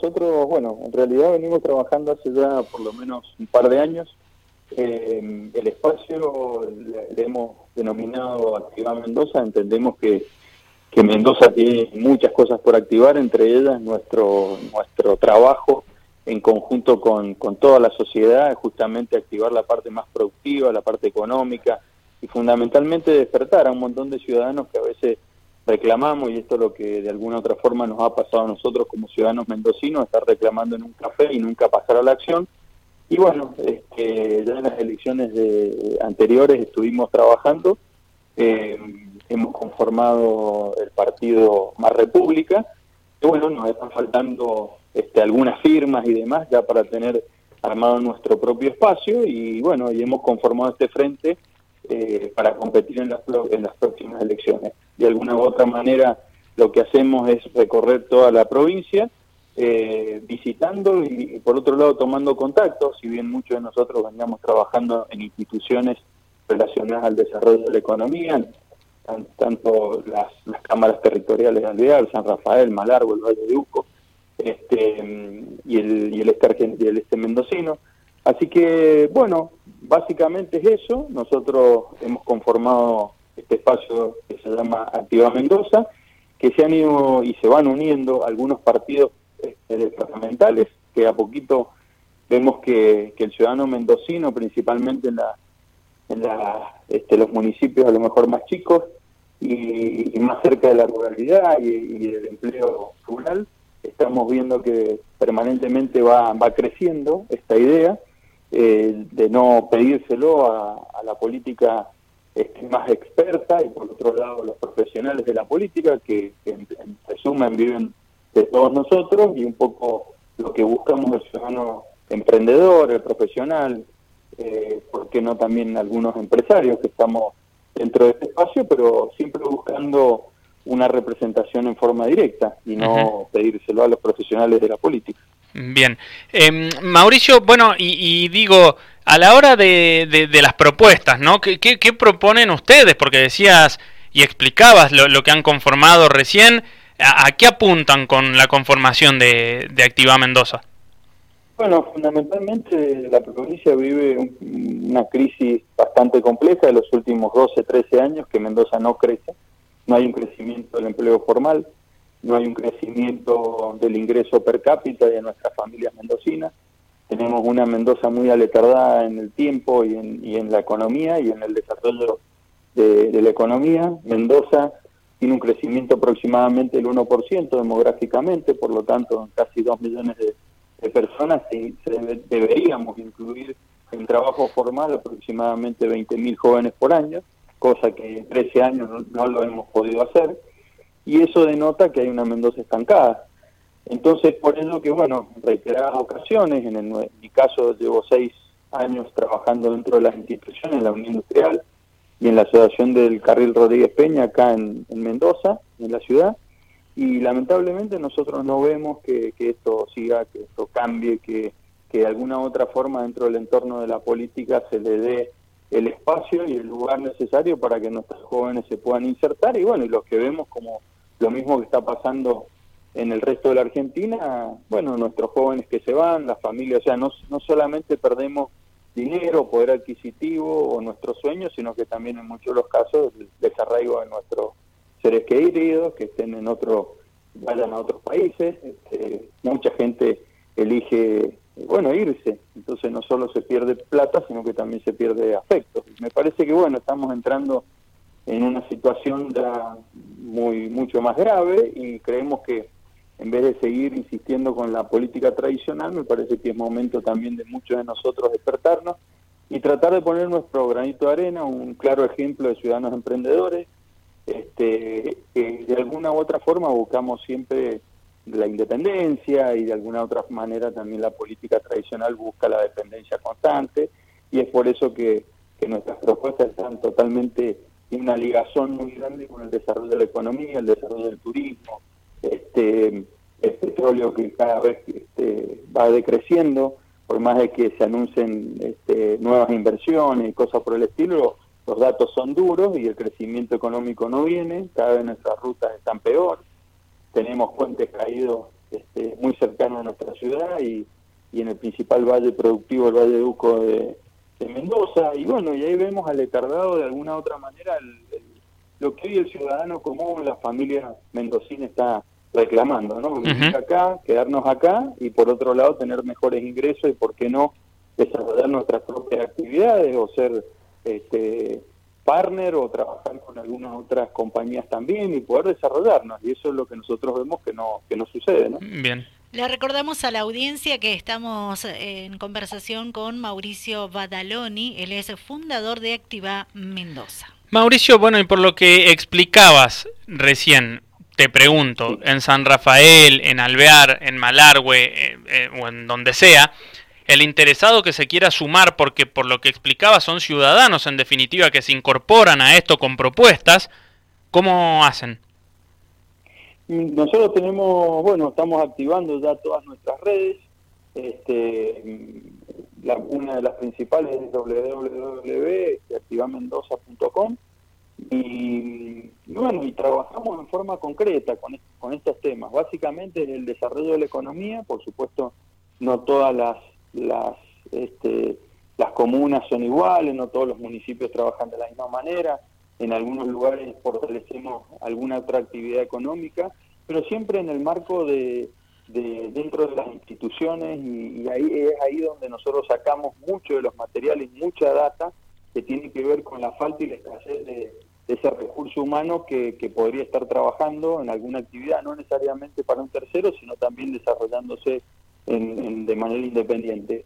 Nosotros, bueno, en realidad venimos trabajando hace ya por lo menos un par de años. Eh, el espacio le, hemos denominado Activar Mendoza. Entendemos que, que Mendoza tiene muchas cosas por activar, entre ellas nuestro, nuestro trabajo en conjunto con, con toda la sociedad, justamente activar la parte más productiva, la parte económica y fundamentalmente despertar a un montón de ciudadanos que a veces reclamamos, y esto es lo que de alguna otra forma nos ha pasado a nosotros como ciudadanos mendocinos, estar reclamando en un café y nunca pasar a la acción. Y bueno, este, ya en las elecciones de, anteriores estuvimos trabajando, eh, hemos conformado el partido Más República, y bueno, nos están faltando este, algunas firmas y demás ya para tener armado nuestro propio espacio y bueno, y hemos conformado este frente eh, para competir en las, en las próximas elecciones. De alguna u otra manera, lo que hacemos es recorrer toda la provincia, eh, visitando y, por otro lado tomando contactos, si bien muchos de nosotros veníamos trabajando en instituciones relacionadas al desarrollo de la economía, tanto las, cámaras territoriales de Alvear, San Rafael, Malargo, el Valle de Uco, este, y el, y el este, y el este mendocino. Así que, bueno, básicamente es eso. Nosotros hemos conformado este espacio que se llama Activa Mendoza, que se han ido y se van uniendo algunos partidos este, departamentales, que a poquito vemos que, el ciudadano mendocino, principalmente en, la, en la, este, los municipios a lo mejor más chicos y, más cerca de la ruralidad y, y, del empleo rural, estamos viendo que permanentemente va, va creciendo esta idea eh, de no pedírselo a, la política este, más experta y por otro lado los profesionales de la política que, en, resumen viven de todos nosotros y un poco lo que buscamos el ciudadano emprendedor, el profesional, eh, ¿por qué no también algunos empresarios que estamos dentro de este espacio, pero siempre buscando una representación en forma directa y no pedírselo a los profesionales de la política. Bien. Em, Mauricio, bueno, y, digo, a la hora de, las propuestas, ¿no? ¿Qué, ¿Qué, proponen ustedes? Porque decías y explicabas lo, que han conformado recién. ¿A, qué apuntan con la conformación de, de Activa Mendoza? Bueno, fundamentalmente la provincia vive una crisis bastante compleja de los últimos 12, 13 años que Mendoza no crece. No hay un crecimiento del empleo formal no hay un crecimiento del ingreso per cápita de nuestras familias mendocinas. Tenemos una Mendoza muy aletardada en el tiempo y en, y en la economía y en el desarrollo de, la economía. Mendoza tiene un crecimiento aproximadamente del 1% demográficamente, por lo tanto casi 2 millones de, personas y deberíamos incluir en trabajo formal aproximadamente 20.000 jóvenes por año, cosa que en 13 años no lo hemos podido hacer y eso denota que hay una Mendoza estancada. Entonces, por eso que, bueno, reiteradas ocasiones, en, el, mi caso llevo seis años trabajando dentro de las instituciones, en la Unión Industrial y en la Asociación del Carril Rodríguez Peña acá en, Mendoza, en la ciudad, y lamentablemente nosotros no vemos que, esto siga, que esto cambie, que, que de alguna otra forma dentro del entorno de la política se le dé el espacio y el lugar necesario para que nuestros jóvenes se puedan insertar. Y bueno, y los que vemos como lo mismo que está pasando en el resto de la Argentina, bueno, nuestros jóvenes que se van, las familias, o sea, no, no solamente perdemos dinero, poder adquisitivo o nuestros sueños, sino que también en muchos de los casos el desarraigo de nuestros seres queridos, que estén en otro, vayan a otros países, este, mucha gente elige, bueno, irse, entonces no solo se pierde plata, sino que también se pierde afecto. Me parece que, bueno, estamos entrando en una situación ya muy mucho más grave y creemos que en vez de seguir insistiendo con la política tradicional, me parece que es momento también de muchos de nosotros despertarnos y tratar de poner nuestro granito de arena, un claro ejemplo de ciudadanos emprendedores, este, que de alguna u otra forma buscamos siempre la independencia y de alguna u otra manera también la política tradicional busca la dependencia constante y es por eso que, que nuestras propuestas están totalmente tiene una ligazón muy grande con el desarrollo de la economía, el desarrollo del turismo, este, el petróleo que cada vez este, va decreciendo, por más de que se anuncien este, nuevas inversiones y cosas por el estilo, los datos son duros y el crecimiento económico no viene, cada vez nuestras rutas están peor, tenemos puentes caídos este, muy cercano a nuestra ciudad y, en el principal valle productivo, el Valle de Uco de, Mendoza. Y bueno, y ahí vemos aletardado de alguna otra manera lo que hoy el ciudadano común, la familia mendocina está reclamando, ¿no? Vivir acá, quedarnos acá y por otro lado tener mejores ingresos y por qué no desarrollar nuestras propias actividades o ser este, partner o trabajar con algunas otras compañías también y poder desarrollarnos y eso es lo que nosotros vemos que no que no sucede, ¿no? Bien. Le recordamos a la audiencia que estamos en conversación con Mauricio Badaloni, él es fundador de Activa Mendoza. Mauricio, bueno, y por lo que explicabas recién, te pregunto, en San Rafael, en Alvear, en Malargüe eh, eh, o en donde sea, el interesado que se quiera sumar, porque por lo que explicaba son ciudadanos en definitiva que se incorporan a esto con propuestas, ¿cómo hacen? Nosotros tenemos, bueno, estamos activando ya todas nuestras redes. Este, una de las principales es www.activamendoza.com y, bueno, y trabajamos en forma concreta con, con estos temas. Básicamente el desarrollo de la economía, por supuesto, no todas las las este, las comunas son iguales, no todos los municipios trabajan de la misma manera, en algunos lugares fortalecemos alguna otra actividad económica, pero siempre en el marco de, dentro de las instituciones y, ahí es ahí donde nosotros sacamos mucho de los materiales, mucha data que tiene que ver con la falta y la escasez de, ese recurso humano que, podría estar trabajando en alguna actividad, no necesariamente para un tercero, sino también desarrollándose de manera independiente.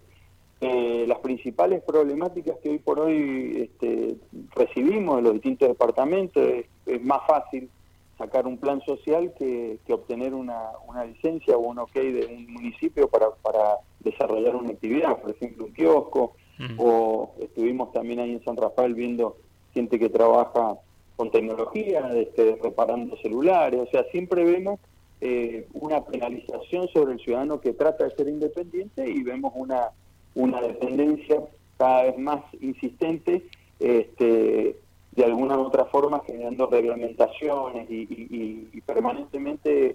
Eh, las principales problemáticas que hoy por hoy este, recibimos de los distintos departamentos es, más fácil sacar un plan social que, obtener una, licencia o un ok de un municipio para, para desarrollar una actividad, por ejemplo un kiosco, o estuvimos también ahí en San Rafael viendo gente que trabaja con tecnología, este, reparando celulares, o sea, siempre vemos eh, una penalización sobre el ciudadano que trata de ser independiente y vemos una, una dependencia cada vez más insistente, este, de alguna u otra forma generando reglamentaciones y, permanentemente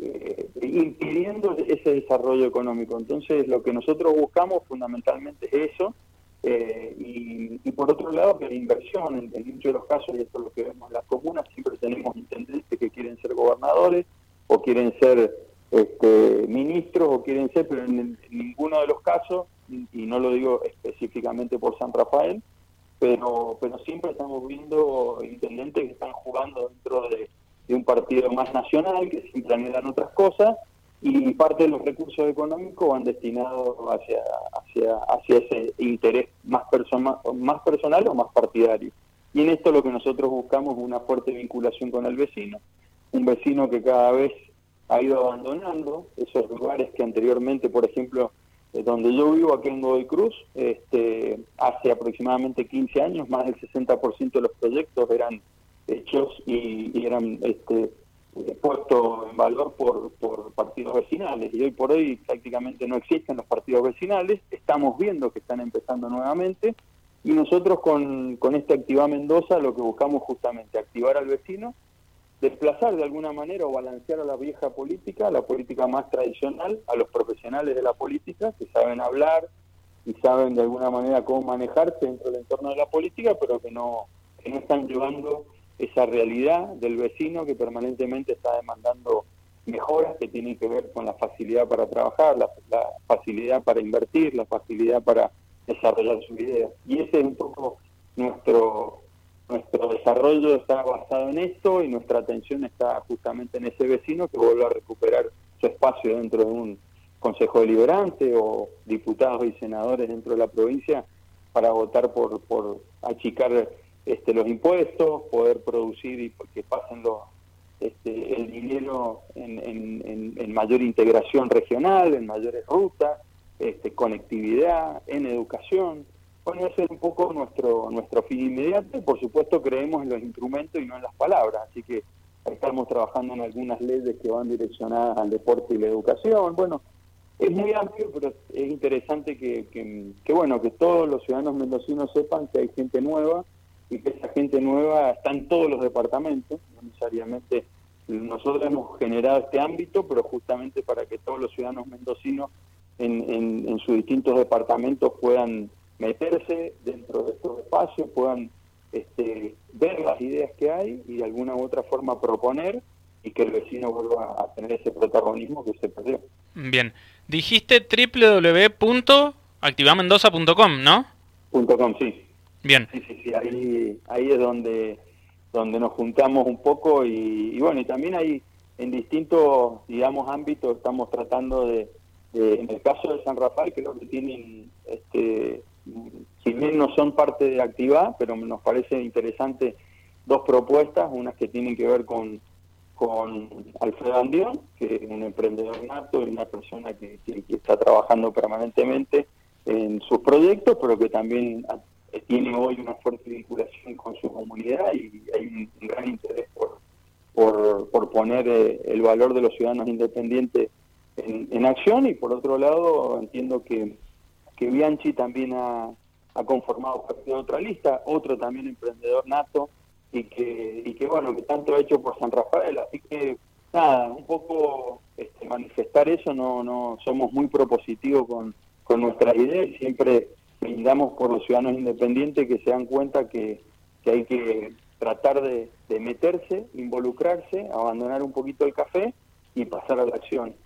eh, impidiendo ese desarrollo económico. Entonces, lo que nosotros buscamos fundamentalmente es eso. Eh, y, por otro lado, que la inversión, en, muchos de los casos, y esto es lo que vemos en las comunas, siempre tenemos intendentes que quieren ser gobernadores, o quieren ser este, ministros o quieren ser, pero en, ninguno de los casos, y no lo digo específicamente por San Rafael, pero, pero siempre estamos viendo intendentes que están jugando dentro de, un partido más nacional, que siempre anhelan otras cosas, y parte de los recursos económicos van destinados hacia, hacia, ese interés más, más personal o más partidario. Y en esto lo que nosotros buscamos es una fuerte vinculación con el vecino, un vecino que cada vez ha ido abandonando esos lugares que anteriormente, por ejemplo, eh, donde yo vivo, aquí en Godoy Cruz, este, hace aproximadamente 15 años, más del 60% de los proyectos eran hechos y, eran este, eh, puestos en valor por, por partidos vecinales. Y hoy por hoy prácticamente no existen los partidos vecinales, estamos viendo que están empezando nuevamente. Y nosotros con, con esta Activa Mendoza lo que buscamos justamente activar al vecino desplazar de alguna manera o balancear a la vieja política, a la política más tradicional, a los profesionales de la política que saben hablar y saben de alguna manera cómo manejarse dentro del entorno de la política, pero que no, que no están llevando esa realidad del vecino que permanentemente está demandando mejoras que tienen que ver con la facilidad para trabajar, la, facilidad para invertir, la facilidad para desarrollar sus ideas. Y ese es un poco nuestro nuestro desarrollo está basado en esto y nuestra atención está justamente en ese vecino que vuelve a recuperar su espacio dentro de un consejo deliberante o diputados y senadores dentro de la provincia para votar por, por achicar este, los impuestos, poder producir y que pasen los, este, el dinero en, en, en, mayor integración regional, en mayores rutas, este, conectividad, en educación. Bueno, ese es un poco nuestro, nuestro fin inmediato por supuesto creemos en los instrumentos y no en las palabras, así que estamos trabajando en algunas leyes que van direccionadas al deporte y la educación. Bueno, es muy amplio, pero es interesante que, que, bueno, que todos los ciudadanos mendocinos sepan que hay gente nueva y que esa gente nueva está en todos los departamentos, no necesariamente nosotros hemos generado este ámbito, pero justamente para que todos los ciudadanos mendocinos en, en, sus distintos departamentos puedan meterse dentro de estos espacios, puedan este, ver las ideas que hay y de alguna u otra forma proponer y que el vecino vuelva a tener ese protagonismo que se perdió. Bien, dijiste www.activamendoza.com, ¿no? .com, sí. Bien. Sí, sí, sí, ahí, ahí es donde donde nos juntamos un poco y, bueno, y también hay en distintos, digamos, ámbitos estamos tratando de, en el caso de San Rafael, creo que tienen, este, si bien no son parte de Activa, pero nos parece interesante dos propuestas, unas que tienen que ver con, con Alfredo Andión, que es un emprendedor nato y una persona que está trabajando permanentemente en sus proyectos, pero que también tiene hoy una fuerte vinculación con su comunidad y hay un, gran interés por, por, poner eh, el valor de los ciudadanos independientes en, acción. Y por otro lado entiendo que, que Bianchi también ha, conformado parte de otra lista, otro también emprendedor nato y que, y que bueno, que tanto ha hecho por San Rafael, así que nada, un poco este, manifestar eso, no, no somos muy propositivos con, con nuestras ideas. Siempre brindamos por los ciudadanos independientes que se dan cuenta que, hay que tratar de, de meterse, involucrarse, abandonar un poquito el café y pasar a la acción.